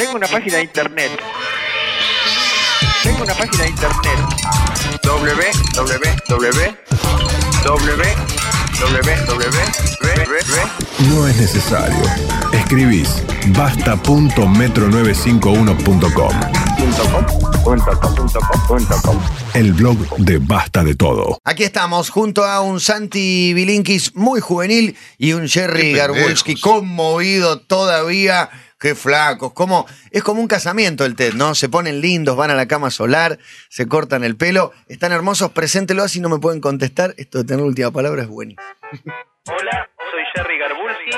Tengo una página de internet. Tengo una página de internet. www. No es necesario. Escribís basta.metro95uno.com. El blog de Basta de Todo. Aquí estamos junto a un Santi Bilinkis muy juvenil y un Jerry Garbulski conmovido todavía. Qué flacos, como, es como un casamiento el TED, ¿no? Se ponen lindos, van a la cama solar, se cortan el pelo, están hermosos, preséntelo así no me pueden contestar. Esto de tener última palabra es buenísimo. Hola, soy Jerry Garbulski.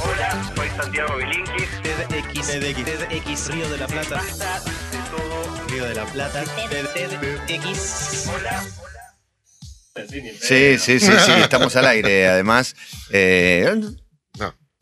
Hola, soy Santiago Bilinkis. TEDx, TEDx, TEDx, Río de la Plata. Basta de todo. Río de la Plata. TEDx. Hola. Sí, sí, sí, sí, estamos al aire, además. Eh.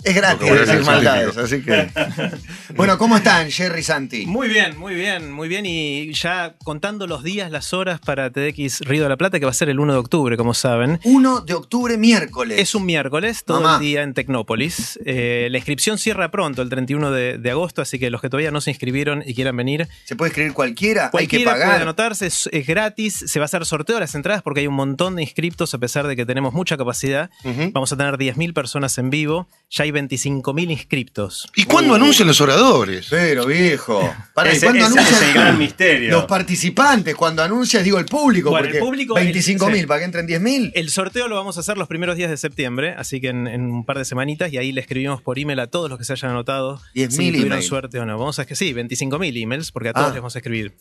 Es gratis decir maldades, así que. bueno, ¿cómo están, Jerry Santi? Muy bien, muy bien, muy bien. Y ya contando los días, las horas para TEDx Río de la Plata, que va a ser el 1 de octubre, como saben. 1 de octubre, miércoles. Es un miércoles, todo Mamá. el día en Tecnópolis. Eh, la inscripción cierra pronto, el 31 de, de agosto, así que los que todavía no se inscribieron y quieran venir, ¿Se puede escribir cualquiera? cualquiera Hay que puede pagar. anotarse, es, es gratis, se va a hacer sorteo de las entradas porque hay un montón de inscriptos a pesar de que tenemos mucha capacidad. Vamos a tener 10.000 personas en vivo, ya hay 25.000 inscriptos. ¿Y cuándo anuncian los oradores? Pero viejo. Para, ¿y Ese- cuándo ese anuncias es el gran misterio. Los participantes, cuando anuncias, digo el público, Bueno, el porque público, 25 mil el- para que entren 10 mil. El sorteo lo vamos a hacer los primeros días de septiembre, así que en, en un par de semanitas, y ahí le escribimos por email a todos los que se hayan anotado. 10.000 si tuvieron email. suerte o no. Vamos a que sí, 25.000 emails, porque a todos Ah. les vamos a escribir.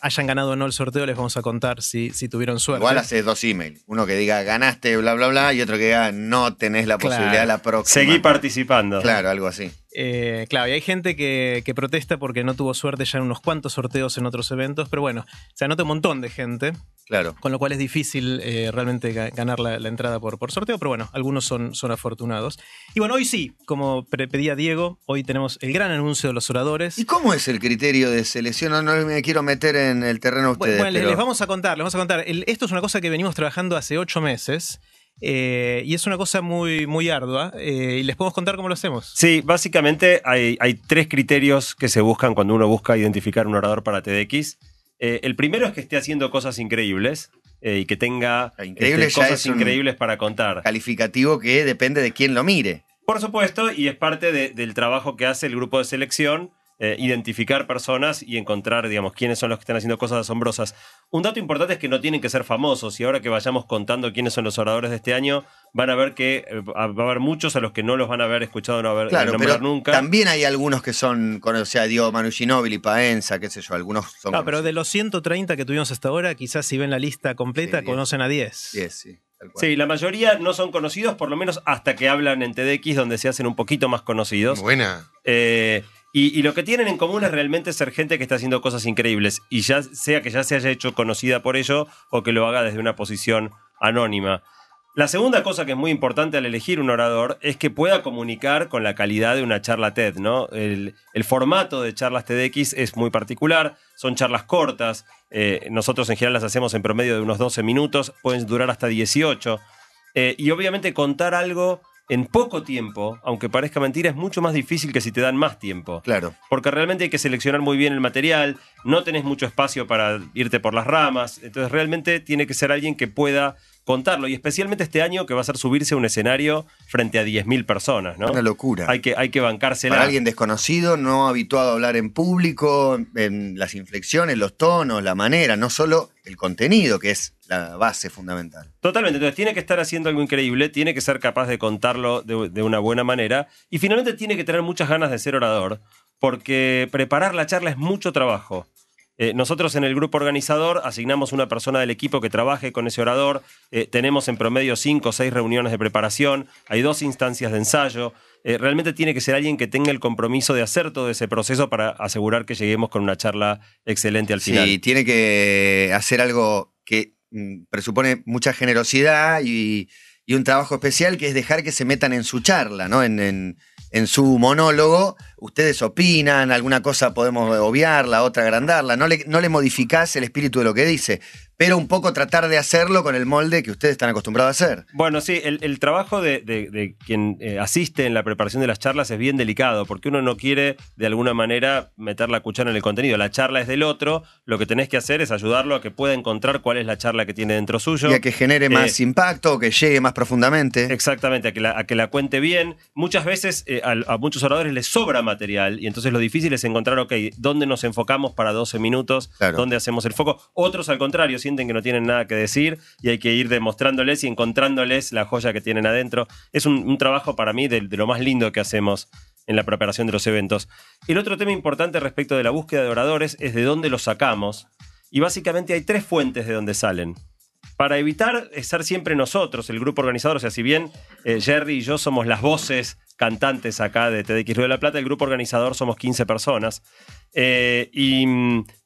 Hayan ganado o no el sorteo, les vamos a contar si, si tuvieron suerte. Igual haces dos emails. Uno que diga ganaste, bla, bla, bla, y otro que diga no tenés la Claro. posibilidad la próxima. Seguí participando. Claro, algo así. Eh, claro, y hay gente que, que protesta porque no tuvo suerte ya en unos cuantos sorteos en otros eventos, pero bueno, se anota un montón de gente, Claro. con lo cual es difícil eh, realmente ga- ganar la, la entrada por, por sorteo, pero bueno, algunos son, son afortunados. Y bueno, hoy sí, como pedía Diego, hoy tenemos el gran anuncio de los oradores. ¿Y cómo es el criterio de selección? No, no me quiero meter en el terreno Bueno, ustedes. bueno, les, pero- les vamos a contar, les vamos a contar. El- esto es una cosa que venimos trabajando hace ocho meses eh, y es una cosa muy, muy ardua eh, y les podemos contar cómo lo hacemos. Sí, básicamente hay, hay tres criterios que se buscan cuando uno busca identificar un orador para TEDx. Eh, el primero es que esté haciendo cosas increíbles eh, y que tenga increíble este, cosas increíbles para contar. Calificativo que depende de quién lo mire. Por supuesto, y es parte de- del trabajo que hace el grupo de selección, eh, identificar personas y encontrar, digamos, quiénes son los que están haciendo cosas asombrosas. Un dato importante es que no tienen que ser famosos, y ahora que vayamos contando quiénes son los oradores de este año, van a ver que eh, va a haber muchos a los que no los van a haber escuchado no haber Claro, nombrar pero nunca. también hay algunos que son, con- o sea, Diego Manu Ginóbili, Paenza, qué sé yo, algunos son. No, pero de los 130 que tuvimos hasta ahora, quizás si ven la lista completa, Sí, conocen a 10. 10, sí. Sí, la mayoría no son conocidos, por lo menos hasta que hablan en TEDx, donde se hacen un poquito más conocidos. Buena. Eh, y, lo que tienen en común es realmente ser gente que está haciendo cosas increíbles. Y ya sea que ya se haya hecho conocida por ello o que lo haga desde una posición anónima. La segunda cosa que es muy importante al elegir un orador es que pueda comunicar con la calidad de una charla TED, ¿no? El, el formato de charlas TEDx es muy particular, son charlas cortas, eh, nosotros en general las hacemos en promedio de unos 12 minutos, pueden durar hasta 18, eh, y obviamente contar algo en poco tiempo, aunque parezca mentira, es mucho más difícil que si te dan más tiempo. Claro. Porque realmente hay que seleccionar muy bien el material, no tenés mucho espacio para irte por las ramas, entonces realmente tiene que ser alguien que pueda contarlo, y especialmente este año que va a ser subirse a un escenario frente a 10.000 personas, ¿no? Una locura. Hay que, hay que bancársela. Para alguien desconocido, no habituado a hablar en público, en las inflexiones, los tonos, la manera, no solo el contenido, que es la base fundamental. Totalmente, entonces tiene que estar haciendo algo increíble, tiene que ser capaz de contarlo de, de una buena manera y finalmente tiene que tener muchas ganas de ser orador, porque preparar la charla es mucho trabajo. Eh, nosotros en el grupo organizador asignamos una persona del equipo que trabaje con ese orador, eh, tenemos en promedio cinco o seis reuniones de preparación, hay dos instancias de ensayo, Eh, realmente tiene que ser alguien que tenga el compromiso de hacer todo ese proceso para asegurar que lleguemos con una charla excelente al final. Sí, tiene que hacer algo que mm, presupone mucha generosidad y, y un trabajo especial que es dejar que se metan en su charla, ¿no? En, en- en su monólogo, ustedes opinan, alguna cosa podemos obviarla, otra agrandarla, no le, no le modificás el espíritu de lo que dice, pero un poco tratar de hacerlo con el molde que ustedes están acostumbrados a hacer. Bueno, sí, el, el trabajo de, de- de quien eh, asiste en la preparación de las charlas es bien delicado, porque uno no quiere de alguna manera meter la cuchara en el contenido. La charla es del otro, lo que tenés que hacer es ayudarlo a que pueda encontrar cuál es la charla que tiene dentro suyo. Y a que genere más Eh, impacto, que llegue más profundamente. Exactamente, a que la, a que la cuente bien. Muchas veces eh, a, a muchos oradores les sobra material y entonces lo difícil es encontrar, ok, ¿dónde nos enfocamos para 12 minutos? Claro. ¿Dónde hacemos el foco? Otros, al contrario, sienten que no tienen nada que decir y hay que ir demostrándoles y encontrándoles la joya que tienen adentro. Es un, trabajo para mí de, lo más lindo que hacemos en la preparación de los eventos. El otro tema importante respecto de la búsqueda de oradores es de dónde los sacamos. Y básicamente hay tres fuentes de donde salen para evitar ser siempre nosotros, el grupo organizador, o sea, si bien eh, Jerry y yo somos las voces cantantes acá de TDX Río de la Plata, el grupo organizador somos 15 personas. Eh, y,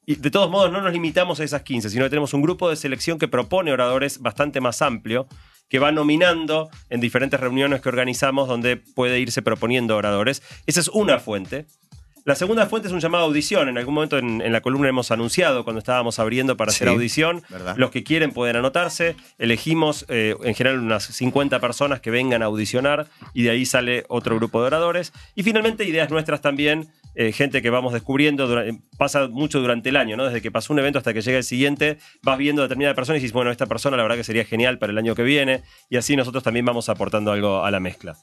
y de todos modos no nos limitamos a esas 15, sino que tenemos un grupo de selección que propone oradores bastante más amplio, que va nominando en diferentes reuniones que organizamos donde puede irse proponiendo oradores. Esa es una fuente. La segunda fuente es un llamado a audición. En algún momento en, en la columna hemos anunciado cuando estábamos abriendo para hacer audición. verdad. Los que quieren pueden anotarse. Elegimos eh, en general unas 50 personas que vengan a audicionar y de ahí sale otro grupo de oradores. Y finalmente ideas nuestras también, eh, gente que vamos descubriendo. eh, pasa mucho durante el año, ¿no? Desde que pasó un evento hasta que llega el siguiente, vas viendo a determinada persona y dices, bueno, esta persona la verdad que sería genial para el año que viene. Y así nosotros también vamos aportando algo a la mezcla.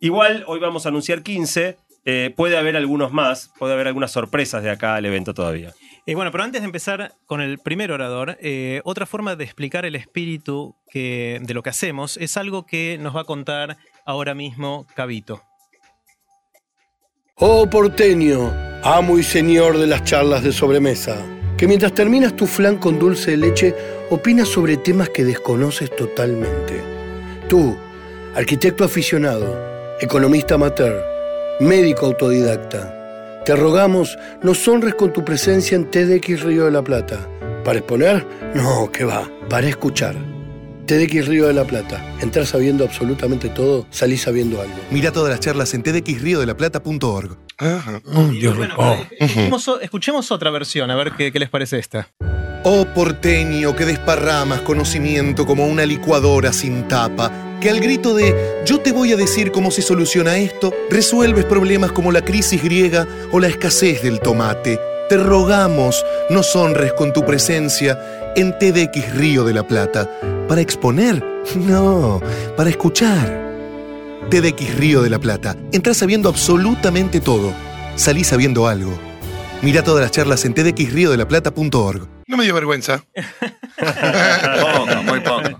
Igual, hoy vamos a anunciar 15. Eh, puede haber algunos más, puede haber algunas sorpresas de acá al evento todavía. Eh, bueno, pero antes de empezar con el primer orador, eh, otra forma de explicar el espíritu que, de lo que hacemos es algo que nos va a contar ahora mismo Cabito. Oh porteño, amo y señor de las charlas de sobremesa, que mientras terminas tu flan con dulce de leche, opinas sobre temas que desconoces totalmente. Tú, arquitecto aficionado, economista amateur, médico autodidacta, te rogamos nos honres con tu presencia en TDX Río de la Plata. ¿Para exponer? No, que va, para escuchar. TDX Río de la Plata. Entrar sabiendo absolutamente todo, salís sabiendo algo. Mira todas las charlas en tdxriodelaplata.org. Ajá. Bueno, eh, escuchemos, o- escuchemos otra versión, a ver qué, qué les parece esta. Oh porteño que desparramas conocimiento como una licuadora sin tapa, que al grito de yo te voy a decir cómo se soluciona esto, resuelves problemas como la crisis griega o la escasez del tomate. Te rogamos nos honres con tu presencia en TDX Río de la Plata. ¿Para exponer? No, para escuchar. TDX Río de la Plata. Entrás sabiendo absolutamente todo. Salís sabiendo algo. Mira todas las charlas en tdxriodelaplata.org. No me dio vergüenza. Poco, muy poco.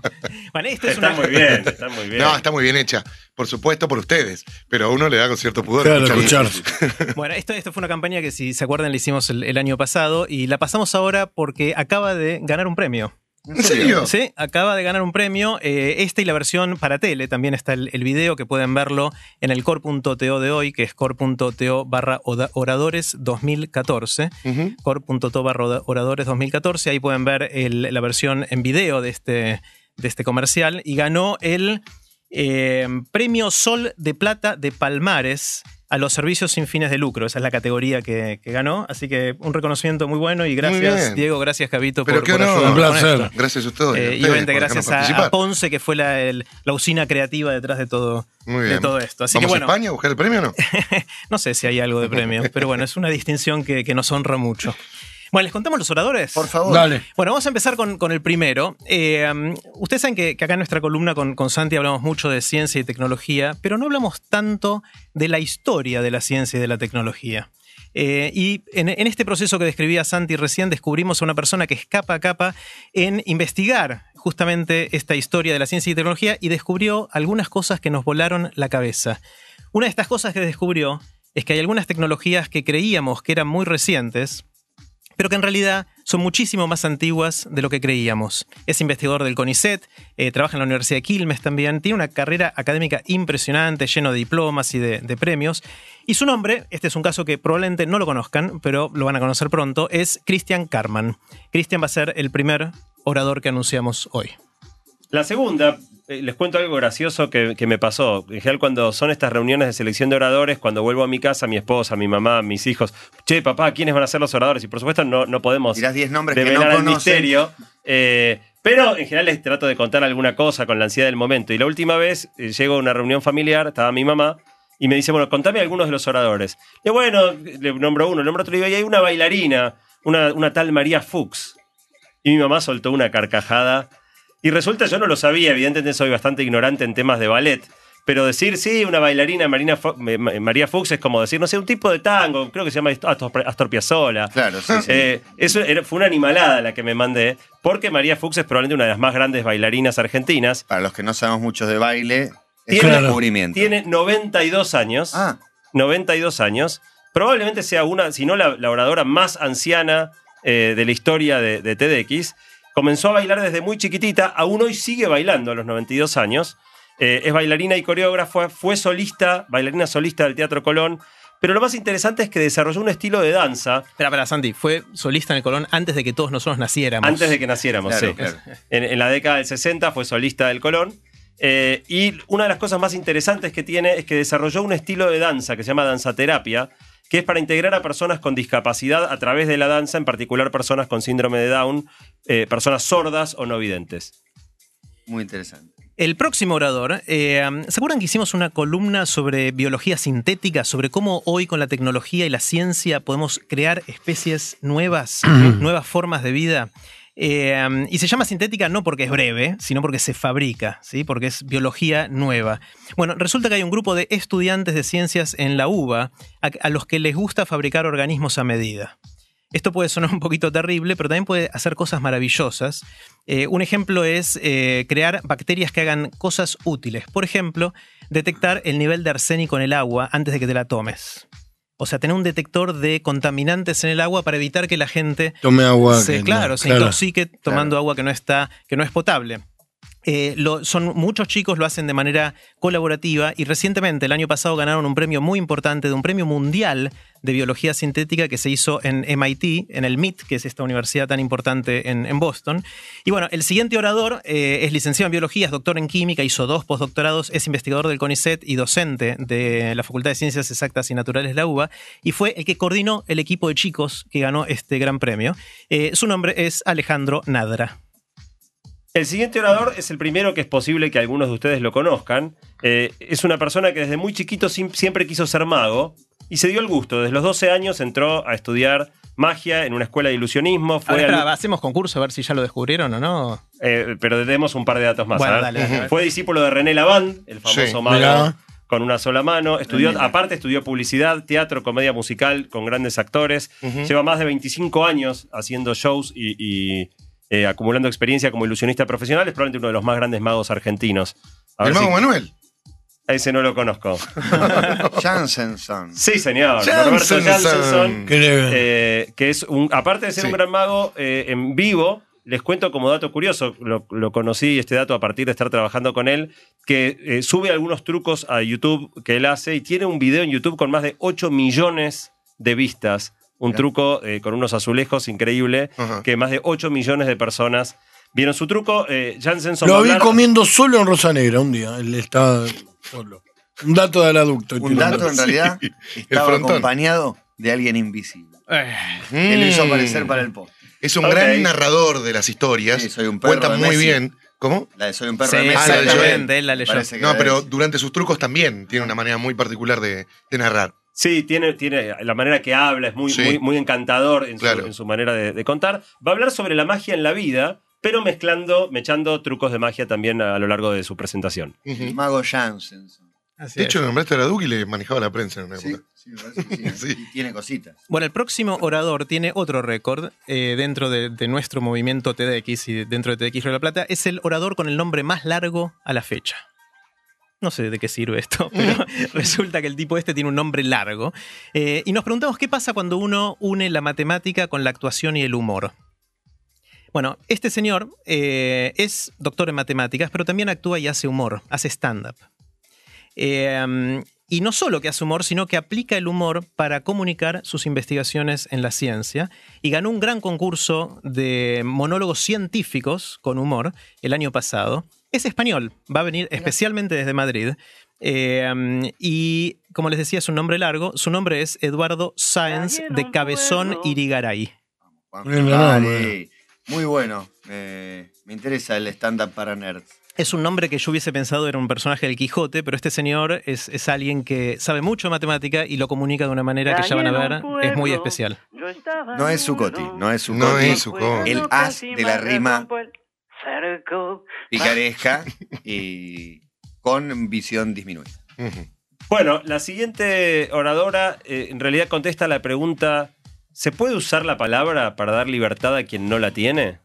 Bueno, esto es una, muy bien, está muy bien. No, está muy bien hecha. Por supuesto, por ustedes. Pero a uno le da con cierto pudor. Claro, escuchar- Bueno, esto, esto fue una campaña que, si se acuerdan, la hicimos el, el año pasado y la pasamos ahora porque acaba de ganar un premio. ¿En serio? Sí, acaba de ganar un premio. eh, esta y la versión para tele. También está el, el video que pueden verlo en el core.to de hoy, que es core.to barra oradores 2014. Ujú. core.to barra oradores 2014. Ahí pueden ver el- la versión en video de este, de este comercial. Y ganó el eh, premio Sol de Plata de Palmares a los servicios sin fines de lucro. Esa es la categoría que, que ganó. Así que un reconocimiento muy bueno y gracias. Diego, gracias, Cabito, Pero por, qué por honor. ayudarnos Un placer. Gracias a ustedes. Eh, y obviamente gracias a. Ponce, que fue la, el- la usina creativa detrás de todo, Muy de todo esto. Así ¿Vamos que bueno, a España a buscar el premio o no? no sé si hay algo de premio, pero bueno, es una distinción que, que nos honra mucho. Bueno, ¿les contamos los oradores? Por favor. Dale. Bueno, vamos a empezar con, con el primero. Eh, um, ustedes saben que, que acá en nuestra columna con, con Santi hablamos mucho de ciencia y tecnología, pero no hablamos tanto de la historia de la ciencia y de la tecnología. Eh, y en, en este proceso que describía Santi recién, descubrimos a una persona que es capa a capa en investigar justamente esta historia de la ciencia y tecnología y descubrió algunas cosas que nos volaron la cabeza. Una de estas cosas que descubrió es que hay algunas tecnologías que creíamos que eran muy recientes, pero que en realidad son muchísimo más antiguas de lo que creíamos. Es investigador del CONICET, eh, trabaja en la Universidad de Quilmes también, tiene una carrera académica impresionante, lleno de diplomas y de, de premios. Y su nombre, este es un caso que probablemente no lo conozcan, pero lo van a conocer pronto, es Christian Karman. Christian va a ser el primer orador que anunciamos hoy. La segunda, les cuento algo gracioso que, que me pasó. En general, cuando son estas reuniones de selección de oradores, cuando vuelvo a mi casa, mi esposa, mi mamá, mis hijos, che, papá, ¿quiénes van a ser los oradores? Y por supuesto no, no podemos Tirás 10 nombres que no misterio. eh, pero en general les trato de contar alguna cosa con la ansiedad del momento. Y la última vez eh, llego a una reunión familiar, estaba mi mamá, y me dice, bueno, contame algunos de los oradores. Y bueno, le nombro uno, le nombro otro, y digo, y hay una bailarina, una, una tal María Fuchs. Y mi mamá soltó una carcajada. Y resulta, yo no lo sabía, evidentemente soy bastante ignorante en temas de ballet. Pero decir, sí, una bailarina Marina Fo- María Fuchs es como decir, no sé, un tipo de tango, creo que se llama Astor, Astor Piazzolla. Claro, sí, sí. Eh, eso era- fue una animalada la que me mandé, porque María Fuchs es probablemente una de las más grandes bailarinas argentinas. Para los que no sabemos mucho de baile, es Tiene- un descubrimiento. Tiene 92 años. Ah, 92 años. Probablemente sea una, si no la, la oradora más anciana eh, de la historia de, de TEDx. Comenzó a bailar desde muy chiquitita, aún hoy sigue bailando a los 92 años. Eh, es bailarina y coreógrafa, fue solista, bailarina solista del Teatro Colón. Pero lo más interesante es que desarrolló un estilo de danza Espera, espera, Santi, fue solista en el Colón antes de que todos nosotros naciéramos. antes de que naciéramos. Claro, sí. claro. En, en la década del 60 fue solista del Colón. Eh, y una de las cosas más interesantes que tiene es que desarrolló un estilo de danza que se llama danzaterapia, que es para integrar a personas con discapacidad a través de la danza, en particular personas con síndrome de Down, eh, personas sordas o no videntes. muy interesante. El próximo orador, eh, ¿se acuerdan que hicimos una columna sobre biología sintética, sobre cómo hoy con la tecnología y la ciencia podemos crear especies nuevas, nuevas formas de vida? Eh, y se llama sintética no porque es breve, sino porque se fabrica, ¿sí? porque es biología nueva. Bueno, resulta que hay un grupo de estudiantes de ciencias en la UBA a, los que les gusta fabricar organismos a medida. Esto puede sonar un poquito terrible, pero también puede hacer cosas maravillosas. Eh, un ejemplo es eh, crear bacterias que hagan cosas útiles. Por ejemplo, detectar el nivel de arsénico en el agua antes de que te la tomes. O sea, tener un detector de contaminantes en el agua para evitar que la gente Tome agua. se, que no- claro, se intoxique tomando agua que no está, que no es potable. Eh, son muchos chicos lo hacen de manera colaborativa y recientemente el año pasado ganaron un premio muy importante de un premio mundial de biología sintética que se hizo en MIT, en el MIT, que es esta universidad tan importante en, en Boston. Y bueno, el siguiente orador eh, es licenciado en biología, es doctor en química, hizo dos postdoctorados, es investigador del CONICET y docente de la Facultad de Ciencias Exactas y Naturales de la UBA y fue el que coordinó el equipo de chicos que ganó este gran premio. Eh, su nombre es Alejandro Nadra. El siguiente orador es el primero que es posible que algunos de ustedes lo conozcan. Eh, es una persona que desde muy chiquito siempre quiso ser mago y se dio el gusto. Desde los 12 años entró a estudiar magia en una escuela de ilusionismo. Fue al- hacemos concurso a ver si ya lo descubrieron o no. eh, pero demos un par de datos más. Bueno, dale, dale. Fue discípulo de René Lavand, el famoso Sí, mago con una sola mano. Estudió, Mira. aparte estudió publicidad, teatro, comedia musical con grandes actores. Lleva más de 25 años haciendo shows y, y, eh, acumulando experiencia como ilusionista profesional. Es probablemente uno de los más grandes magos argentinos. A El mago si- Manuel. a ese no lo conozco. Jansenson. Sí, señor. Jansenson. Roberto Jansenson. ¿Qué le- Eh, que es un, aparte de ser Sí. un gran mago eh, en vivo, les cuento como dato curioso, lo, lo conocí este dato a partir de estar trabajando con él, que eh, sube algunos trucos a YouTube que él hace y tiene un video en YouTube con más de 8 millones de vistas. Un truco eh, con unos azulejos increíble, Ajá. que más de 8 millones de personas vieron su truco. Eh, Jansenson va Lo vi hablar- comiendo solo en Rosa Negra un día. Él estaba solo. Un dato del aducto. Un dato en realidad estaba acompañado de alguien invisible. Eh, Que lo hizo aparecer para el post. Es un gran narrador de las historias. Sí, soy un perro Cuenta de muy Messi. bien. ¿Cómo? La de Soy un perro Sí, de Messi. Ah, la de él la leyó. No, pero durante sus trucos también tiene una manera muy particular de, de narrar. Sí, tiene, tiene la manera que habla, es muy, Sí. muy, muy encantador en, Claro. su, en su manera de, de contar. Va a hablar sobre la magia en la vida, pero mezclando, mechando trucos de magia también a, lo largo de su presentación. El mago Jansenson. así De es. hecho, nombraste a la Duque y le manejaba la prensa en una época. sí, me parece que sí. Sí. Y tiene cositas. Bueno, el próximo orador tiene otro récord eh, dentro de, de nuestro movimiento TEDx y dentro de TEDx Río de la Plata. Es el orador con el nombre más largo a la fecha. No sé de qué sirve esto, pero resulta que el tipo este tiene un nombre largo. Eh, y nos preguntamos qué pasa cuando uno une la matemática con la actuación y el humor. Bueno, este señor eh, es doctor en matemáticas, pero también actúa y hace humor, hace stand-up. Eh, y no solo que hace humor, sino que aplica el humor para comunicar sus investigaciones en la ciencia. Y ganó un gran concurso de monólogos científicos con humor el año pasado. Es español, va a venir especialmente desde Madrid. Eh, um, y como les decía, es un nombre largo. Su nombre es Eduardo Sáenz de Cabezón Irigaray. Vale. nombre. Muy bueno. Eh, me interesa el stand-up para nerds. Es un nombre que yo hubiese pensado era un personaje del Quijote, pero este señor es, es alguien que sabe mucho de matemática y lo comunica de una manera que ya van a ver, es muy especial. No es Zuccotti, no es Zuccotti. No es Zuccotti. El as de la rima picaresca y con visión disminuida. Bueno, la siguiente oradora eh, en realidad contesta la pregunta, ¿se puede usar la palabra para dar libertad a quien no la tiene?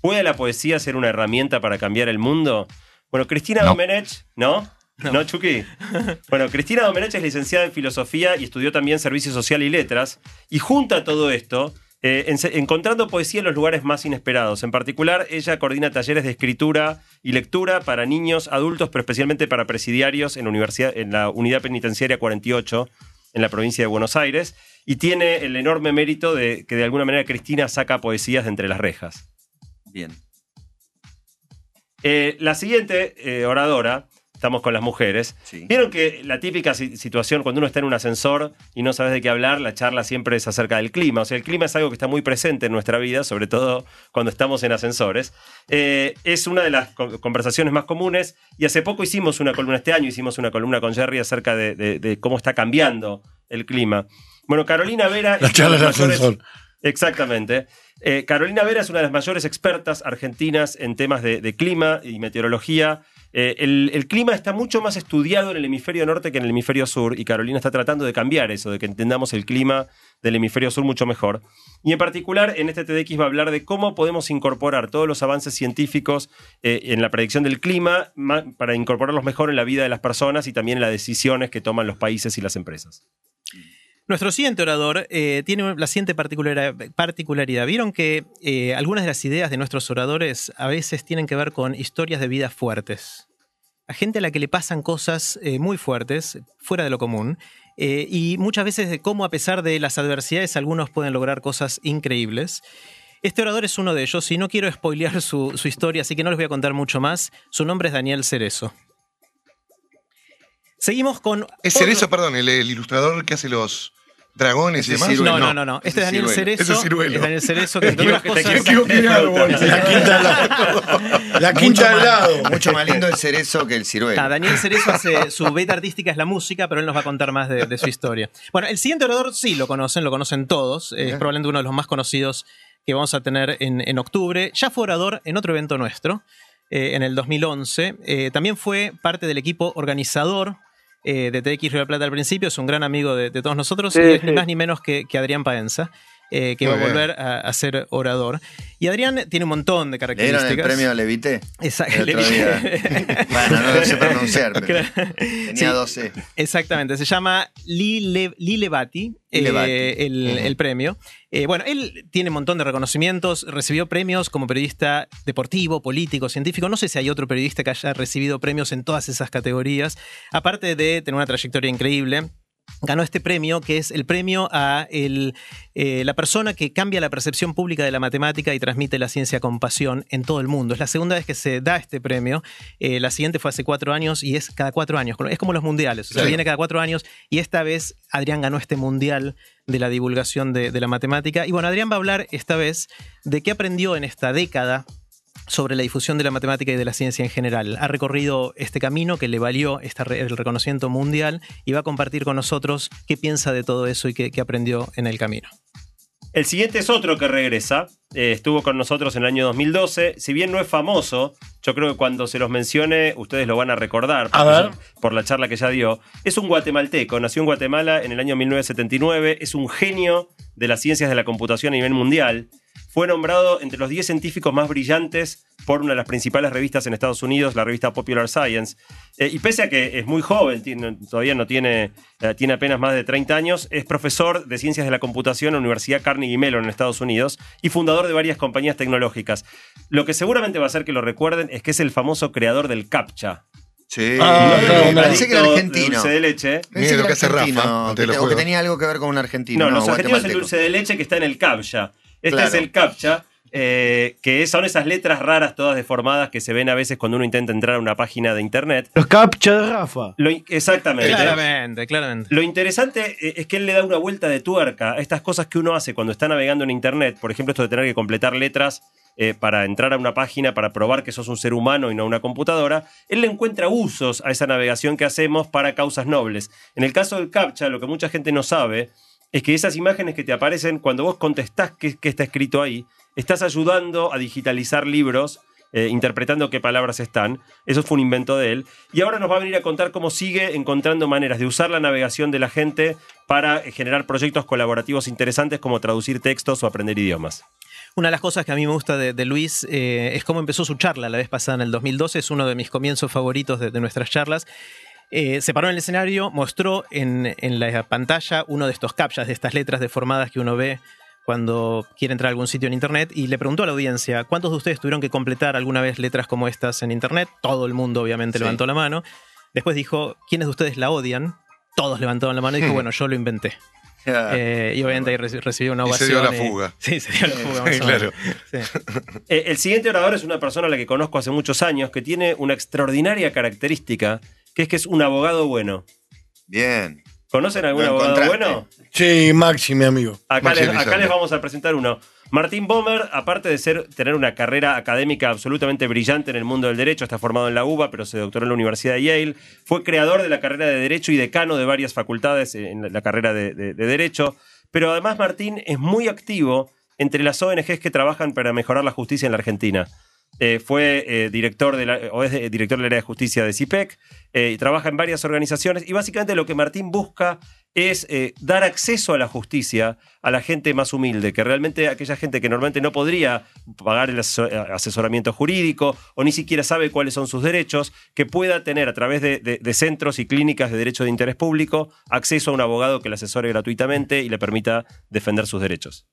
¿Puede la poesía ser una herramienta para cambiar el mundo? Bueno, Cristina No. Domenech, ¿no? ¿No, Chucky? Bueno, Cristina Domenech es licenciada en filosofía y estudió también servicio social y letras. Y junta todo esto, eh, en- encontrando poesía en los lugares más inesperados. En particular, ella coordina talleres de escritura y lectura para niños, adultos, pero especialmente para presidiarios en la, universidad, en la Unidad Penitenciaria 48 en la provincia de Buenos Aires. Y tiene el enorme mérito de que de alguna manera Cristina saca poesías de entre las rejas. Bien. Eh, la siguiente eh, oradora, estamos con las mujeres. Sí. Vieron que la típica si- situación cuando uno está en un ascensor y no sabes de qué hablar, la charla siempre es acerca del clima. O sea, el clima es algo que está muy presente en nuestra vida, sobre todo cuando estamos en ascensores. Eh, es una de las co- conversaciones más comunes y hace poco hicimos una columna, este año hicimos una columna con Jerry acerca de, de- de cómo está cambiando el clima. Bueno, Carolina Vera... La charla del ascensor. Exactamente. Eh, Carolina Vera es una de las mayores expertas argentinas en temas de, de clima y meteorología. Eh, el, clima está mucho más estudiado en el hemisferio norte que en el hemisferio sur y Carolina está tratando de cambiar eso, de que entendamos el clima del hemisferio sur mucho mejor. Y en particular en este TDX va a hablar de cómo podemos incorporar todos los avances científicos eh, en la predicción del clima ma- para incorporarlos mejor en la vida de las personas y también en las decisiones que toman los países y las empresas. Nuestro siguiente orador eh, tiene la siguiente particular- particularidad. Vieron que eh, algunas de las ideas de nuestros oradores a veces tienen que ver con historias de vida fuertes. A gente a la que le pasan cosas eh, muy fuertes, fuera de lo común, y muchas veces de cómo a pesar de las adversidades algunos pueden lograr cosas increíbles. Este orador es uno de ellos y no quiero spoilear su, su historia, así que no les voy a contar mucho más. Su nombre es Daniel Cerezo. Seguimos con... Es otro- Cerezo, perdón, el, el ilustrador que hace los dragones y Ese demás. No, no, no, no. Este es Daniel. Cerezo. Ese es ciruelo. Es Daniel Cerezo que entre otras Te cosas-. La quinta al lado. La Mucho quinta al más- lado. Mucho más lindo el cerezo que el ciruelo. Ah, Daniel Cerezo hace su beta artística es la música, pero él nos va a contar más de, de su historia. Bueno, el siguiente orador sí lo conocen, lo conocen todos. Es probablemente uno de los más conocidos que vamos a tener en, en octubre. Ya fue orador en otro evento nuestro, eh, en el 2011. Eh, también fue parte del equipo organizador eh, de TX Río de la Plata al principio. Es un gran amigo de, de todos nosotros. Sí, y es ni más ni menos que, que Adrián Paenza. Eh, que Muy va a volver a, a ser orador. Y Adrián tiene un montón de ¿Le dieron características. el premio Levité? Exacto. Bueno, no lo sé pronunciar, pero Claro. tenía Sí. 12. Exactamente, se llama Lile, Lilevati, eh, Lilevati. el, el premio. Eh, bueno, él tiene un montón de reconocimientos, recibió premios como periodista deportivo, político, científico. No sé si hay otro periodista que haya recibido premios en todas esas categorías. Aparte de tener una trayectoria increíble. Ganó este premio, que es el premio a el, eh, la persona que cambia la percepción pública de la matemática y transmite la ciencia con pasión en todo el mundo. Es la segunda vez que se da este premio. Eh, la siguiente fue hace cuatro años y es cada cuatro años. Es como los mundiales. O sea, Sí. viene cada cuatro años y esta vez Adrián ganó este mundial de la divulgación de, de la matemática. Y bueno, Adrián va a hablar esta vez de qué aprendió en esta década sobre la difusión de la matemática y de la ciencia en general. Ha recorrido este camino que le valió esta re- el reconocimiento mundial y va a compartir con nosotros qué piensa de todo eso y qué, qué aprendió en el camino. El siguiente es otro que regresa. Eh, estuvo con nosotros en el año 2012. Si bien no es famoso, yo creo que cuando se los mencione, ustedes lo van a recordar A ver. por la charla que ya dio. Es un guatemalteco. Nació en Guatemala en el año 1979. Es un genio de las ciencias de la computación a nivel mundial. Fue nombrado entre los 10 científicos más brillantes por una de las principales revistas en Estados Unidos, la revista Popular Science. Eh, y pese a que es muy joven, tiene- todavía no tiene, eh, tiene apenas más de 30 años, es profesor de ciencias de la computación en la Universidad Carnegie Mellon en Estados Unidos y fundador de varias compañías tecnológicas. Lo que seguramente va a hacer que lo recuerden es que es el famoso creador del CAPTCHA. Sí. Ah, claro, Pensé claro. que era argentino. dulce de leche. Mira que lo que hace Rafa o que tenía algo que ver con un argentino. No, los argentinos es el dulce de leche que está en el CAPTCHA. Este Claro. es el CAPTCHA, eh, que son esas letras raras todas deformadas que se ven a veces cuando uno intenta entrar a una página de internet. Los captcha de Rafa. Lo exactamente. Claramente, claramente. Lo interesante eh, es que él le da una vuelta de tuerca a estas cosas que uno hace cuando está navegando en internet. Por ejemplo, esto de tener que completar letras eh, para entrar a una página, para probar que sos un ser humano y no una computadora. Él le encuentra usos a esa navegación que hacemos para causas nobles. En el caso del CAPTCHA, lo que mucha gente no sabe es que esas imágenes que te aparecen cuando vos contestás qué, está escrito ahí, estás ayudando a digitalizar libros. eh, interpretando qué palabras están. Eso fue un invento de él. Y ahora nos va a venir a contar cómo sigue encontrando maneras de usar la navegación de la gente para eh, generar proyectos colaborativos interesantes como traducir textos o aprender idiomas. Una de las cosas que a mí me gusta de, Luis eh, es cómo empezó su charla la vez pasada en el 2012. Es uno de mis comienzos favoritos de nuestras charlas. Eh, se paró en el escenario, mostró en, en la pantalla uno de estos captchas, de estas letras deformadas que uno ve cuando quiere entrar a algún sitio en internet y le preguntó a la audiencia, ¿cuántos de ustedes tuvieron que completar alguna vez letras como estas en internet? Todo el mundo obviamente Sí. levantó la mano. Después dijo, ¿quiénes de ustedes la odian? Todos levantaron la mano y dijo, bueno, yo lo inventé. Eh, y obviamente ahí reci- recibió una Y se ovación. dio la fuga. Sí, se dio la fuga. más Claro. Sí. Eh, el siguiente orador es una persona a la que conozco hace muchos años que tiene una extraordinaria característica, que es que es un abogado bueno. Bien. ¿Conocen algún abogado bueno? Sí, Maxi, mi amigo. Acá Maxi les, acá Elizalde. les vamos a presentar uno. Martín Bomer, aparte de ser, tener una carrera académica absolutamente brillante en el mundo del derecho, está formado en la UBA, pero se doctoró en la Universidad de Yale. Fue creador de la carrera de Derecho y decano de varias facultades en la- la carrera de, de- de Derecho. Pero además Martín es muy activo entre las ONGs que trabajan para mejorar la justicia en la Argentina. Eh, fue eh, director de la, o es director área de justicia de CIPEC eh, y trabaja en varias organizaciones y básicamente lo que Martín busca es dar acceso a la justicia a la gente más humilde, que realmente aquella gente que normalmente no podría pagar el aseso- asesoramiento jurídico o ni siquiera sabe cuáles son sus derechos, que pueda tener a través de, de- de centros y clínicas de derecho de interés público acceso a un abogado que le asesore gratuitamente y le permita defender sus derechos.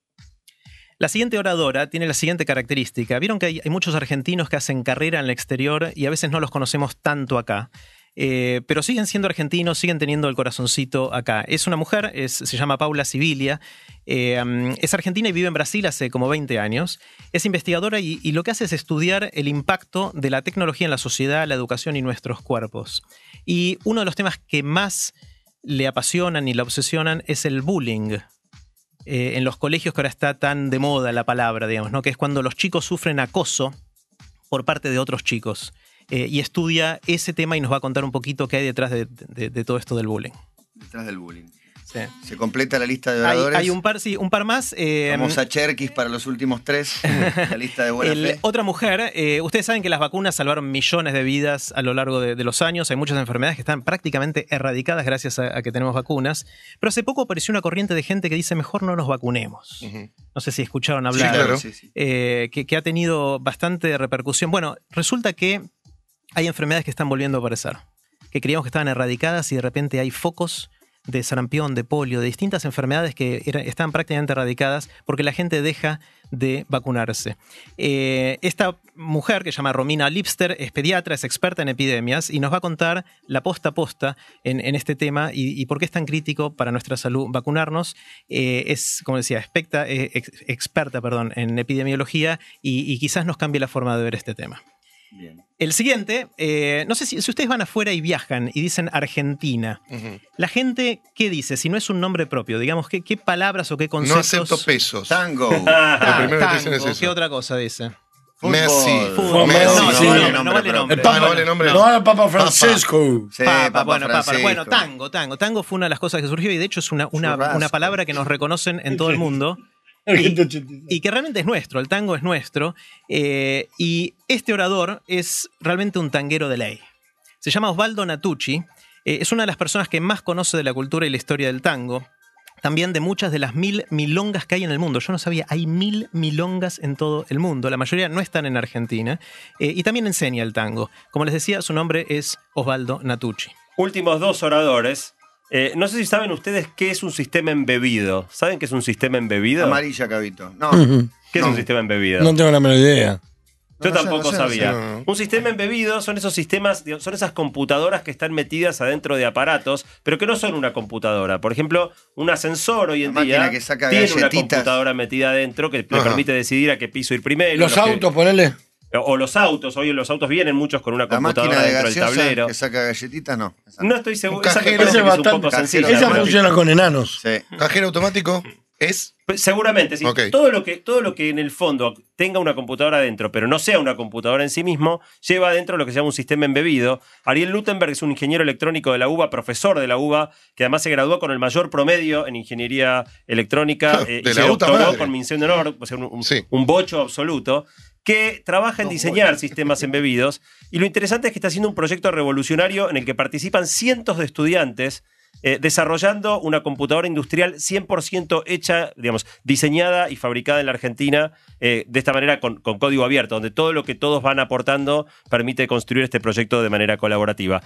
La siguiente oradora tiene la siguiente característica. Vieron que hay, muchos argentinos que hacen carrera en el exterior y a veces no los conocemos tanto acá. Eh, pero siguen siendo argentinos, siguen teniendo el corazoncito acá. Es una mujer, se llama Paula Sibilia, eh, um, es argentina y vive en Brasil hace como 20 años. Es investigadora y, y lo que hace es estudiar el impacto de la tecnología en la sociedad, la educación y nuestros cuerpos. Y uno de los temas que más le apasionan y la obsesionan es el bullying eh, en los colegios que ahora está tan de moda la palabra, digamos, ¿no? Que es cuando los chicos sufren acoso por parte de otros chicos. Eh, y estudia ese tema y nos va a contar un poquito qué hay detrás de, de- de todo esto del bullying. Detrás del bullying. Sí. Se completa la lista de oradores. hay un par, sí, un par más. eh, Vamos a Cherkis para los últimos tres. la lista de buena el- fe. otra mujer, eh, ustedes saben que las vacunas salvaron millones de vidas a lo largo de, de los años. Hay muchas enfermedades que están prácticamente erradicadas gracias a, a que tenemos vacunas. Pero hace poco apareció una corriente de gente que dice mejor no nos vacunemos. No sé si escucharon hablar. claro. Sí, sí. eh, que, que ha tenido bastante repercusión. Bueno, resulta que hay enfermedades que están volviendo a aparecer, que creíamos que estaban erradicadas y de repente hay focos de sarampión, de polio, de distintas enfermedades que era- están prácticamente erradicadas porque la gente deja de vacunarse. Eh, esta mujer que se llama Romina Lipster es pediatra, es experta en epidemias y nos va a contar la posta a posta en, este tema y, por qué es tan crítico para nuestra salud vacunarnos. Eh, es, como decía, eh, ex- experta perdón, en epidemiología y, y quizás nos cambie la forma de ver este tema. Bien. El siguiente, eh, no sé si, si ustedes van afuera y viajan y dicen Argentina, la gente, ¿qué dice? Si no es un nombre propio, digamos, ¿qué, qué palabras o qué No conceptos? acepto pesos. Tango. Lo primero que dicen tango, es eso. ¿Qué otra cosa dice? Fútbol. Messi. Fútbol. Messi. No, no, sí. vale No nombre, no vale nombre. El Papa. No vale nombre. No Papa Francesco. Sí, Papa, Papa bueno, Papa, Francisco. bueno, tango, tango. Tango fue una de las cosas que surgió y de hecho es una, una, una palabra que nos reconocen en todo el mundo. y que realmente es nuestro, el tango es nuestro. eh, y este orador es realmente un tanguero de ley. Se llama Osvaldo Natucci, eh, es una de las personas que más conoce de la cultura y la historia del tango. También de muchas de las mil milongas que hay en el mundo. Yo no sabía, hay mil milongas en todo el mundo. La mayoría no están en Argentina. eh, y también enseña el tango. Como les decía, su nombre es Osvaldo Natucci. Últimos dos oradores. Eh, no sé si saben ustedes qué es un sistema embebido. ¿Saben qué es un sistema embebido? Amarilla, Cabito. No. ¿Qué es un sistema embebido? No tengo la menor idea. Yo No, no sé, tampoco no sé, no sabía. sé, no. Un sistema embebido son esos sistemas, son esas computadoras que están metidas adentro de aparatos, pero que no son una computadora. Por ejemplo, un ascensor hoy en La día que saca tiene una computadora metida adentro que le Ajá. permite decidir a qué piso ir primero. Los que- autos, ponele. O los autos, hoy los autos vienen muchos con una La máquina computadora de dentro del tablero. que saca galletitas, no. Esa No estoy seguro. Esa que es un poco bastante- sencilla. Esa funciona con enanos. Sí. Cajero automático es. Pues, Seguramente, sí. Todo, lo que, todo lo que en el fondo tenga una computadora adentro, pero no sea una computadora en sí mismo, lleva adentro lo que se llama un sistema embebido. Ariel Lutenberg es un ingeniero electrónico de la UBA, profesor de la UBA, que además se graduó con el mayor promedio en ingeniería electrónica eh, De y la se doctoró madre. con mención de honor, o sea, un, un- Sí. un bocho absoluto, que trabaja en diseñar sistemas embebidos. Y lo interesante es que está haciendo un proyecto revolucionario en el que participan cientos de estudiantes eh, desarrollando una computadora industrial 100% hecha, digamos, diseñada y fabricada en la Argentina, eh, de esta manera con, con código abierto, donde todo lo que todos van aportando permite construir este proyecto de manera colaborativa.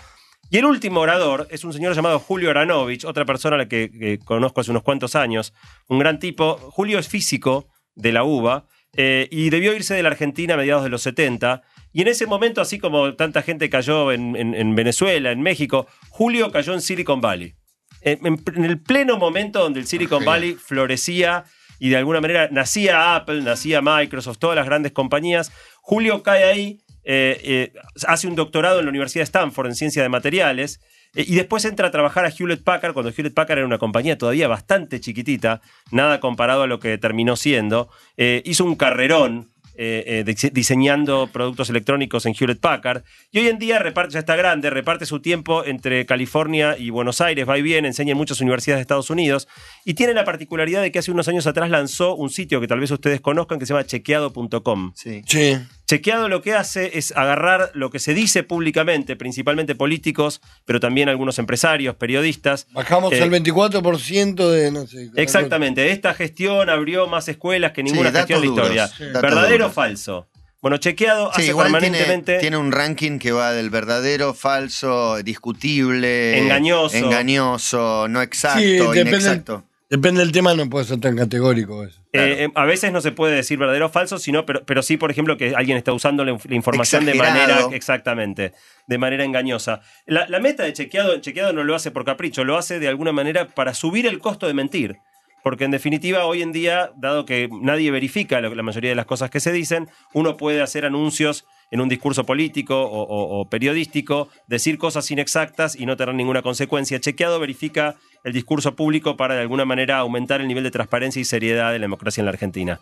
Y el último orador es un señor llamado Julio Aranovich, otra persona a la que, que conozco hace unos cuantos años, un gran tipo. Julio es físico de la UBA eh, y debió irse de la Argentina a mediados de los 70. Y en ese momento, así como tanta gente cayó en, en- en Venezuela, en México, Julio cayó en Silicon Valley. En, el pleno momento donde el Silicon. Valley florecía y de alguna manera nacía Apple, nacía Microsoft, todas las grandes compañías, Julio cae ahí, eh, eh, hace un doctorado en la Universidad de Stanford en ciencia de materiales y después entra a trabajar a Hewlett Packard cuando Hewlett Packard era una compañía todavía bastante chiquitita, nada comparado a lo que terminó siendo. Eh, hizo un carrerón eh, eh, dise- diseñando productos electrónicos en Hewlett Packard. Y hoy en día reparte, ya está grande, reparte su tiempo entre California y Buenos Aires, va y viene, enseña en muchas universidades de Estados Unidos. Y tiene la particularidad de que hace unos años atrás lanzó un sitio que tal vez ustedes conozcan que se llama chequeado.com. Sí. Sí. Chequeado lo que hace es agarrar lo que se dice públicamente, principalmente políticos, pero también algunos empresarios, periodistas. Bajamos Eh, el 24% de, no sé. Exactamente, esta gestión abrió más escuelas que ninguna Sí, gestión de la duros, historia. sí. ¿Verdadero o falso? Bueno, chequeado Sí, hace igual permanentemente. tiene un ranking que va del verdadero, falso, discutible, Engañoso. engañoso, no exacto, Sí, depende- inexacto. Depende del tema, no puede ser tan categórico eso. Eh, eh, a veces no se puede decir verdadero o falso, sino, pero, pero sí, por ejemplo, que alguien está usando la, inf- la información de manera, exactamente, de manera engañosa. La, la meta de chequeado, chequeado no lo hace por capricho, lo hace de alguna manera para subir el costo de mentir. Porque en definitiva, hoy en día, dado que nadie verifica lo- la mayoría de las cosas que se dicen, uno puede hacer anuncios en un discurso político o, periodístico, decir cosas inexactas y no tener ninguna consecuencia. Chequeado verifica el discurso público para de alguna manera aumentar el nivel de transparencia y seriedad de la democracia en la Argentina.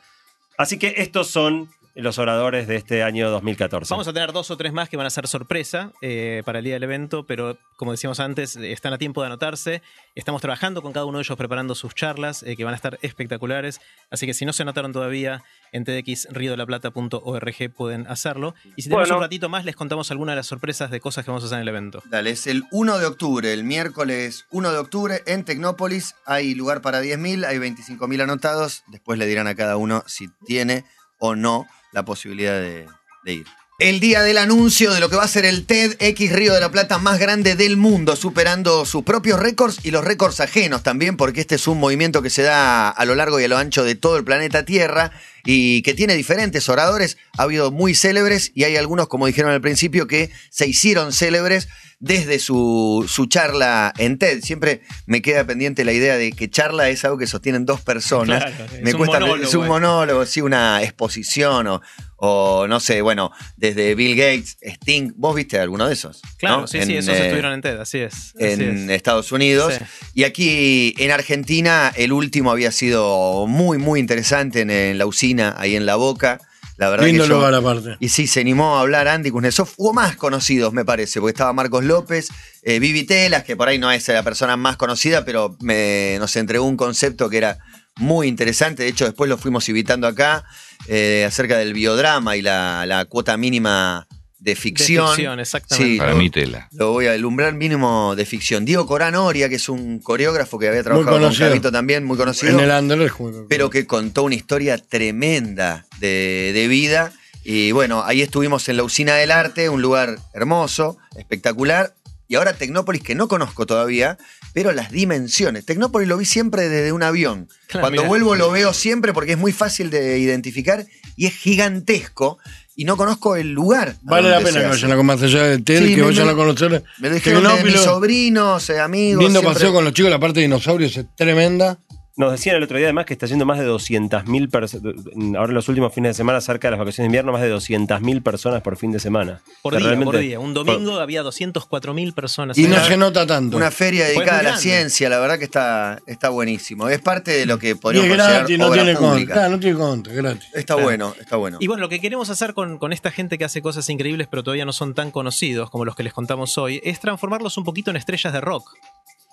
Así que estos son los oradores de este año 2014. Vamos a tener dos o tres más que van a ser sorpresa eh, para el día del evento, pero como decíamos antes, están a tiempo de anotarse. Estamos trabajando con cada uno de ellos preparando sus charlas, eh, que van a estar espectaculares. Así que si no se anotaron todavía, en tdxriodelaplata.org pueden hacerlo. Y si tenemos Bueno. un ratito más, les contamos algunas de las sorpresas de cosas que vamos a hacer en el evento. Dale, es el 1 de octubre, el miércoles 1 de octubre en Tecnópolis. Hay lugar para 10.000, hay 25.000 anotados. Después le dirán a cada uno si tiene o no la posibilidad de, ir. El día del anuncio de lo que va a ser el TEDx Río de la Plata más grande del mundo, superando sus propios récords y los récords ajenos también, porque este es un movimiento que se da a lo largo y a lo ancho de todo el planeta Tierra y que tiene diferentes oradores. Ha habido muy célebres y hay algunos, como dijeron al principio, que se hicieron célebres desde su, su charla en TED. Siempre me queda pendiente la idea de que charla es algo que sostienen dos personas. Claro, es me un cuesta, monólogo, es un monólogo, sí, una exposición o, o no sé, bueno, desde Bill Gates, Sting. ¿Vos viste alguno de esos? Claro, ¿no? sí, sí, En, esos eh, estuvieron en TED, así es. así en es. Estados Unidos. Sí. Y aquí en Argentina el último había sido muy, muy interesante en, en la usina, ahí en La Boca. La verdad Lindo que yo- lugar aparte. y sí, se animó a hablar Andy Kuznetsov. Hubo más conocidos, me parece, porque estaba Marcos López, eh, Vivi Telas, que por ahí no es la persona más conocida, pero me, nos entregó un concepto que era muy interesante. De hecho, después lo fuimos invitando acá eh, acerca del biodrama y la, la cuota mínima de ficción. De ficción, exactamente. Sí, Para lo- mí tela. lo voy a alumbrar mínimo de ficción. Diego Corán Oria, que es un coreógrafo que había trabajado con. Carlito también, muy conocido En el como- pero que contó una historia tremenda de, de vida. Y bueno, ahí estuvimos en la Usina del Arte, un lugar hermoso, espectacular. y ahora Tecnópolis, que no conozco todavía, pero las dimensiones. Tecnópolis lo vi siempre desde un avión. Claro, Cuando mira. vuelvo lo veo siempre porque es muy fácil de identificar y es gigantesco y no conozco el lugar. Vale la pena que vayan a más allá del TED, Sí, que me- vayan a conocer. Me dijeron de mis sobrinos, eh, amigos. Lindo siempre- paseo con los chicos, la parte de dinosaurios es tremenda. Nos decían el otro día además que está yendo más de 200.000 personas, ahora en los últimos fines de semana, cerca de las vacaciones de invierno, más de 200.000 personas por fin de semana. Por O sea, día, por día. Un domingo había 204.000 personas. Y no se nota tanto. Una feria Pues dedicada a la ciencia, la verdad que está, está buenísimo. Es parte de lo que y podríamos es considerar gratis, no obra tiene contra. Claro, no tiene contra, gratis. Está bueno, está bueno. Y bueno, lo que queremos hacer con, con esta gente que hace cosas increíbles pero todavía no son tan conocidos como los que les contamos hoy, es transformarlos un poquito en estrellas de rock.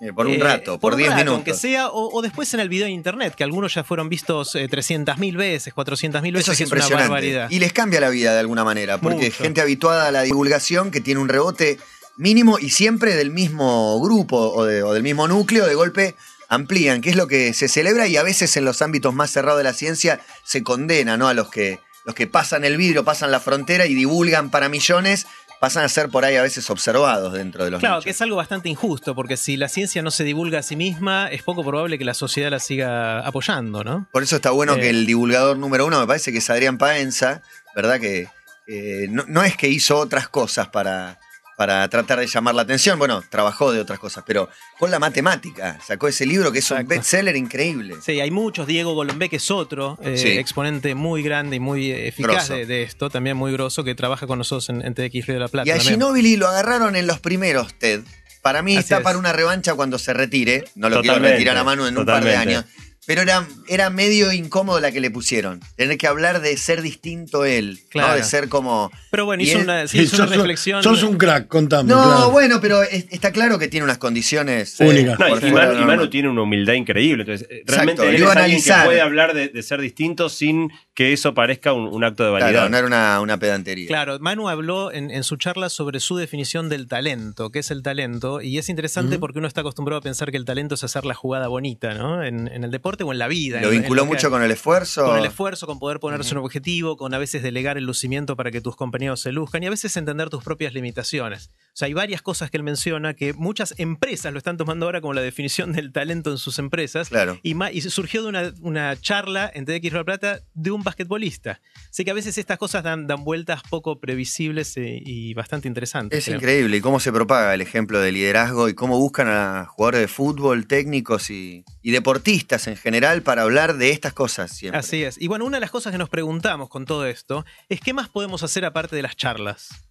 Eh, por un Eh, rato, por un 10 rato, minutos. Aunque sea, o, o después en el video de internet, que algunos ya fueron vistos eh, 300.000 veces, 400.000 veces, Eso es que es una impresionante. barbaridad. y les cambia la vida de alguna manera, porque Mucho. gente habituada a la divulgación que tiene un rebote mínimo y siempre del mismo grupo o, de- o del mismo núcleo, de golpe amplían, que es lo que se celebra y a veces en los ámbitos más cerrados de la ciencia se condena ¿no? a los que, los que pasan el vidrio, pasan la frontera y divulgan para millones, pasan a ser por ahí a veces observados dentro de los Claro, nichos. que es algo bastante injusto, porque si la ciencia no se divulga a sí misma, es poco probable que la sociedad la siga apoyando, ¿no? Por eso está bueno Eh. que el divulgador número uno, me parece que es Adrián Paenza, ¿verdad? Que eh, no, no es que hizo otras cosas para, para tratar de llamar la atención, bueno, trabajó de otras cosas, pero con la matemática, sacó ese libro que es un Exacto. bestseller increíble. Sí, hay muchos. Diego Golombé, que es otro eh, Sí. exponente muy grande y muy eficaz de, de esto, también muy grosso, que trabaja con nosotros en, en TX Río de la Plata. Y a también. Ginóbili lo agarraron en los primeros TED. Para mí Así está es. para una revancha cuando se retire. No lo quiero retirar a mano en un par de años. Pero era, era medio incómodo la que le pusieron. Tener que hablar de ser distinto él, ¿no? Claro. De ser como. Pero bueno, hizo él- una, sí, hizo una sos, reflexión. sos un crack, contame. No, claro. bueno, pero es- está claro que tiene unas condiciones Únicas. No, y, Manu, y tiene una humildad increíble. Entonces, eh, realmente él lo es alguien que analizar. puede hablar de, de ser distinto sin que eso parezca un, un acto de vanidad. Claro, no era una, una pedantería. Claro, Manu habló en, en su charla sobre su definición del talento, qué es el talento, y es interesante porque uno está acostumbrado a pensar que el talento es hacer la jugada bonita, ¿no? En, en el deporte o en la vida. Lo en- vinculó mucho con el esfuerzo. con el esfuerzo, con poder ponerse un objetivo, con a veces delegar el lucimiento para que tus compañeros se luzcan y a veces entender tus propias limitaciones. O sea, hay varias cosas que él menciona que muchas empresas lo están tomando ahora como la definición del talento en sus empresas. Claro. Y, y surgió de una, una charla en TDX la Plata de un basquetbolista. Así que a veces estas cosas dan, dan vueltas poco previsibles eh, y bastante interesantes. Es creo. increíble y cómo se propaga el ejemplo de liderazgo y cómo buscan a jugadores de fútbol, técnicos y, y deportistas en general para hablar de estas cosas siempre. Así es. Y bueno, una de las cosas que nos preguntamos con todo esto es qué más podemos hacer aparte de las charlas.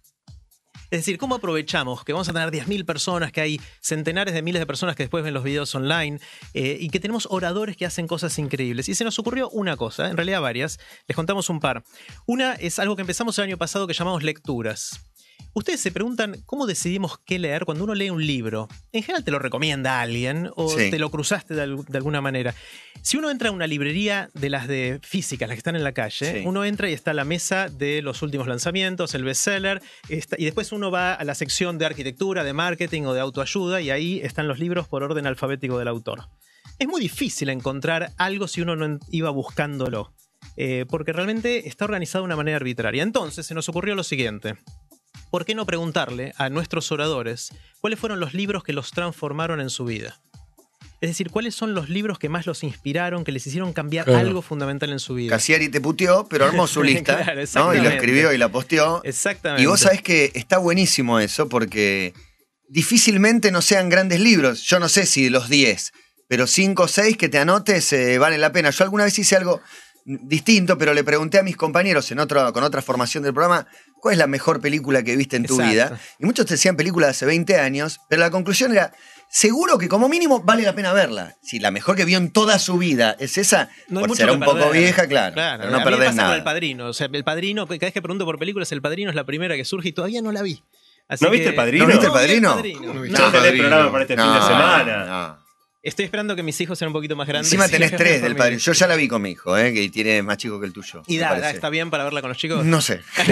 Es decir, ¿cómo aprovechamos que vamos a tener 10.000 personas, que hay centenares de miles de personas que después ven los videos online eh, y que tenemos oradores que hacen cosas increíbles? Y se nos ocurrió una cosa, en realidad varias, les contamos un par. Una es algo que empezamos el año pasado que llamamos lecturas. Ustedes se preguntan cómo decidimos qué leer cuando uno lee un libro. En general te lo recomienda alguien o Sí. te lo cruzaste de, al- de alguna manera. Si uno entra a una librería de las de físicas, las que están en la calle, Sí. uno entra y está la mesa de los últimos lanzamientos, el bestseller, está- y después uno va a la sección de arquitectura, de marketing o de autoayuda, y ahí están los libros por orden alfabético del autor. Es muy difícil encontrar algo si uno no iba buscándolo, eh, porque realmente está organizado de una manera arbitraria. Entonces se nos ocurrió lo siguiente. ¿Por qué no preguntarle a nuestros oradores cuáles fueron los libros que los transformaron en su vida? Es decir, ¿cuáles son los libros que más los inspiraron, que les hicieron cambiar Claro. algo fundamental en su vida? Casiari te puteó, pero armó su lista. Claro, ¿no? Y lo escribió y la posteó. Exactamente. Y vos sabés que está buenísimo eso porque difícilmente no sean grandes libros. Yo no sé si los 10, pero 5 o 6 que te anotes eh, valen la pena. Yo alguna vez hice algo distinto, pero le pregunté a mis compañeros en otro, con otra formación del programa, ¿cuál es la mejor película que viste en tu Exacto. vida? Y muchos te decían películas de hace 20 años, pero la conclusión era, seguro que como mínimo vale la pena verla. Si la mejor que vio en toda su vida es esa, No por mucho ser que un poco vieja, claro, Claro, pero no a mí me perdés con nada. el padrino. O sea, el padrino, cada vez que pregunto por películas, el padrino es la primera que surge y todavía no la vi. Así ¿No viste El Padrino? ¿No viste el padrino? Padrino. No viste No, No tenés programa para este fin de semana. Estoy esperando que mis hijos sean un poquito más grandes. Encima tenés tres del padre. Yo ya la vi con mi hijo, ¿eh? que tiene más chico que el tuyo. Y da, da, está bien para verla con los chicos. No sé.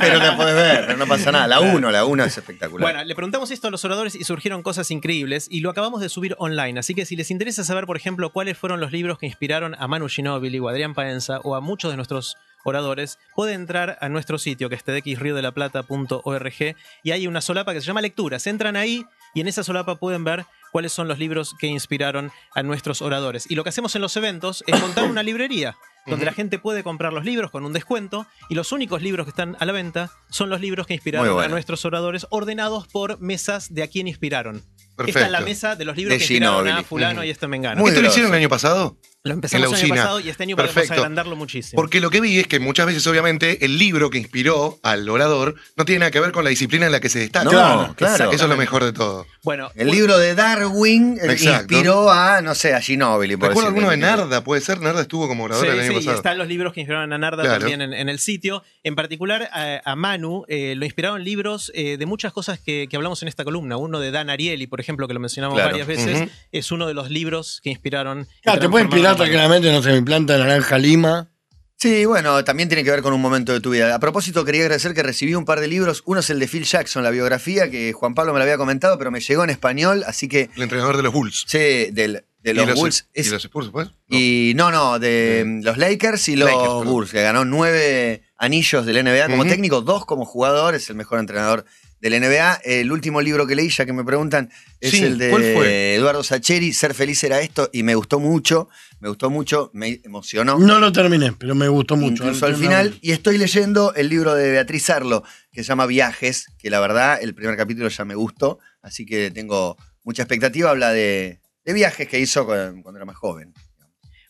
pero la podés ver, pero no pasa nada. La uno, la uno es espectacular. Bueno, le preguntamos esto a los oradores y surgieron cosas increíbles y lo acabamos de subir online. Así que si les interesa saber, por ejemplo, cuáles fueron los libros que inspiraron a Manu Ginóbili o a Adrián Paenza o a muchos de nuestros oradores, puede entrar a nuestro sitio que es tdxriodelplata.org y hay una solapa que se llama lecturas. Entran ahí y en esa solapa pueden ver cuáles son los libros que inspiraron a nuestros oradores. Y lo que hacemos en los eventos es montar una librería donde la gente puede comprar los libros con un descuento y los únicos libros que están a la venta son los libros que inspiraron bueno. a nuestros oradores ordenados por mesas de a quién inspiraron. Esta Perfecto. es la mesa de los libros De que inspiraron a Ginóbili. fulano Ujú. y este mengano. Muy ¿Esto lo hicieron el año pasado? Lo en empezamos la el año pasado y este año podemos Perfecto. agrandarlo muchísimo. Porque lo que vi es que muchas veces, obviamente, el libro que inspiró al orador no tiene nada que ver con la disciplina en la que se destaca. No, Claro, claro. Eso es lo mejor de todo. bueno, El libro de Darwin eh, Exacto. inspiró a, no sé, a Ginóbili. por Recuerdo alguno de. Narda, puede ser. Narda estuvo como orador Sí, el año sí, y pasado. están los libros que inspiraron a Narda Claro. también en, en el sitio. En particular, a, a Manu eh, lo inspiraron libros eh, de muchas cosas que, que hablamos en esta columna. Uno de Dan Ariely, por ejemplo, que lo mencionamos Claro. varias veces, es uno de los libros que inspiraron. Claro, te puede inspirar tranquilamente, no sé, mi planta de naranja lima. Sí, bueno, también tiene que ver con un momento de tu vida. A propósito, quería agradecer que recibí un par de libros. Uno es el de Phil Jackson, la biografía, que Juan Pablo me lo había comentado, pero me llegó en español, así que, El entrenador de los Bulls. sí, del- de los, y los, Bulls. y los Spurs, pues. y no, no, de los Lakers y los Lakers. Bulls, que ganó nueve anillos del NBA como técnico, dos como jugador, es el mejor entrenador del NBA. El último libro que leí, ya que me preguntan, es Sí, el de. Eduardo Sacheri, Ser feliz era esto, y me gustó mucho, me gustó mucho, me emocionó. No lo terminé, pero me gustó mucho. Incluso al final, y estoy leyendo el libro de Beatriz Arlo, que se llama Viajes, que la verdad el primer capítulo ya me gustó, así que tengo mucha expectativa, habla de, de viajes que hizo cuando, era más joven.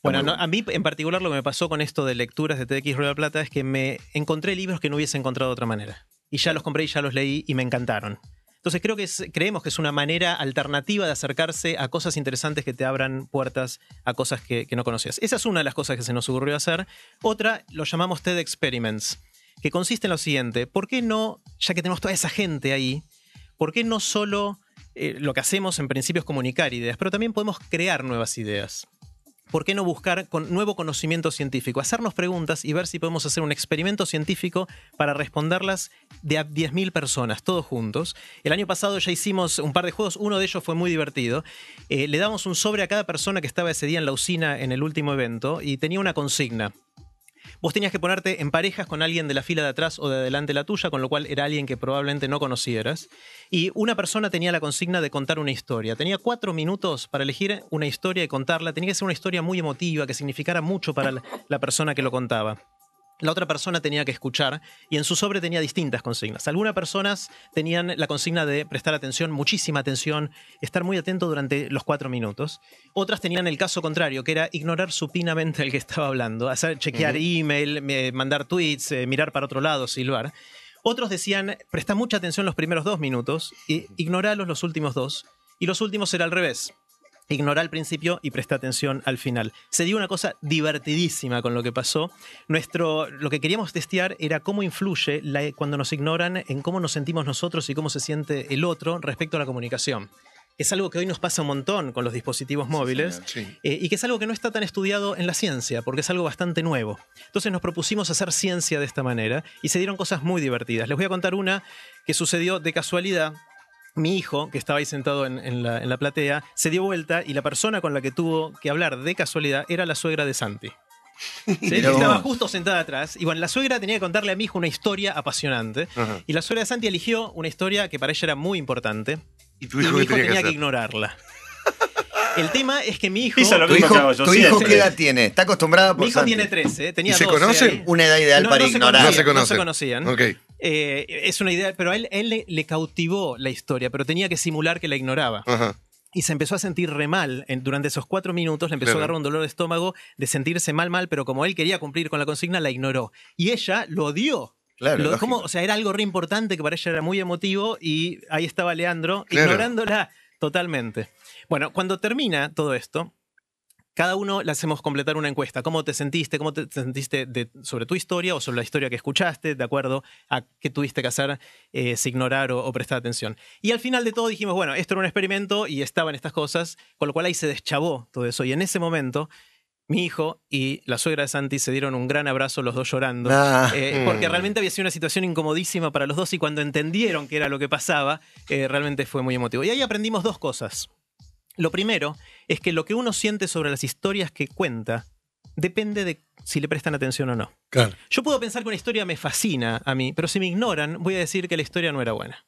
Bueno, no, a mí en particular lo que me pasó con esto de lecturas de TX Rueda Plata es que me encontré libros que no hubiese encontrado de otra manera. Y ya los compré y ya los leí y me encantaron. Entonces creo que creemos que es una manera alternativa de acercarse a cosas interesantes que te abran puertas a cosas que, que no conocías. Esa es una de las cosas que se nos ocurrió hacer. Otra lo llamamos TED Experiments, que consiste en lo siguiente. ¿Por qué no, ya que tenemos toda esa gente ahí, por qué no solo eh, lo que hacemos en principio es comunicar ideas, pero también podemos crear nuevas ideas? ¿Por qué no buscar con nuevo conocimiento científico? Hacernos preguntas y ver si podemos hacer un experimento científico para responderlas de a 10.000 personas, todos juntos. El año pasado ya hicimos un par de juegos, uno de ellos fue muy divertido. Eh, le damos un sobre a cada persona que estaba ese día en la usina en el último evento y tenía una consigna. Vos tenías que ponerte en parejas con alguien de la fila de atrás o de adelante la tuya, con lo cual era alguien que probablemente no conocieras. Y una persona tenía la consigna de contar una historia. Tenía cuatro minutos para elegir una historia y contarla. Tenía que ser una historia muy emotiva, que significara mucho para la, persona que lo contaba. La otra persona tenía que escuchar y en su sobre tenía distintas consignas. Algunas personas tenían la consigna de prestar atención, muchísima atención, estar muy atento durante los cuatro minutos. Otras tenían el caso contrario, que era ignorar supinamente al que estaba hablando, hacer chequear email, mandar tweets, eh, mirar para otro lado, silbar. Otros decían, presta mucha atención los primeros dos minutos y ignoralos los últimos dos. Y los últimos era al revés. Ignora al principio y presta atención al final. Se dio una cosa divertidísima con lo que pasó. Nuestro, lo que queríamos testear era cómo influye la- cuando nos ignoran en cómo nos sentimos nosotros y cómo se siente el otro respecto a la comunicación. Es algo que hoy nos pasa un montón con los dispositivos móviles Sí. eh, y que es algo que no está tan estudiado en la ciencia, porque es algo bastante nuevo. Entonces nos propusimos hacer ciencia de esta manera y se dieron cosas muy divertidas. Les voy a contar una que sucedió de casualidad. Mi hijo, que estaba ahí sentado en, en la, en la platea, se dio vuelta y la persona con la que tuvo que hablar de casualidad era la suegra de Santi. Sí, que estaba justo sentada atrás. Y bueno, la suegra tenía que contarle a mi hijo una historia apasionante. Ajá. Y la suegra de Santi eligió una historia que para ella era muy importante. ¿Y tu Y hijo mi qué hijo tenía, tenía que que ignorarla. El tema es que mi hijo. Hizo lo ¿Tu mismo que hijo, hago yo, tu sí, hijo qué edad tiene? ¿Está acostumbrado por Mi hijo Santi? tiene 13, tenía ¿Y se 12 conocen? ahí. Una edad ideal No, para no se ignorar. No se conocían, no conocen. se conocían. Ok. Eh, es una idea, pero a él, él le, le cautivó la historia, pero tenía que simular que la ignoraba. Ajá. Y se empezó a sentir re mal. En- durante esos cuatro minutos le empezó Claro. a agarrar un dolor de estómago de sentirse mal, mal, pero como él quería cumplir con la consigna, la ignoró. Y ella lo odió. Claro, Lo- como- o sea, era algo re importante que para ella era muy emotivo y ahí estaba Leandro Claro. ignorándola totalmente. Bueno, cuando termina todo esto, cada uno le hacemos completar una encuesta. ¿Cómo te sentiste? ¿Cómo te sentiste de- sobre tu historia o sobre la historia que escuchaste? De acuerdo a qué tuviste que hacer, eh, si ignorar o, o prestar atención. Y al final de todo dijimos, bueno, esto era un experimento y estaban estas cosas, con lo cual ahí se deschavó todo eso. Y en ese momento, mi hijo y la suegra de Santi se dieron un gran abrazo, los dos llorando. Ah. Eh, porque Mm. realmente había sido una situación incomodísima para los dos y cuando entendieron que era lo que pasaba, eh, realmente fue muy emotivo. Y ahí aprendimos dos cosas. Lo primero es que lo que uno siente sobre las historias que cuenta depende de si le prestan atención o no. Claro. Yo puedo pensar que una historia me fascina a mí, pero si me ignoran, voy a decir que la historia no era buena.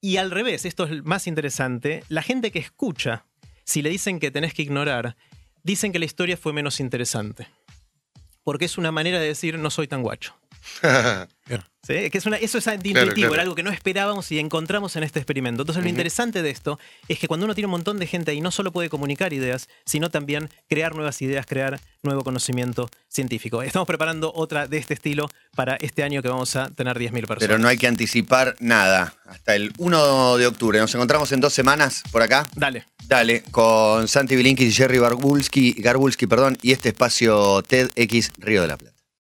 Y al revés, esto es más interesante, la gente que escucha, si le dicen que tenés que ignorar, dicen que la historia fue menos interesante. Porque es una manera de decir no soy tan guacho. ¿Sí? Que es una- eso es intuitivo, claro. era algo que no esperábamos y encontramos en este experimento. Entonces, lo interesante de esto es que cuando uno tiene un montón de gente ahí, no solo puede comunicar ideas, sino también crear nuevas ideas, crear nuevo conocimiento científico. Estamos preparando otra de este estilo para este año que vamos a tener 10.000 personas. Pero no hay que anticipar nada. Hasta el 1 de octubre. Nos encontramos en dos semanas por acá. Dale. Dale, con Santi Bilinkis y Jerry Garbulski, Garbulski perdón, y este espacio TEDx Río de la Plata.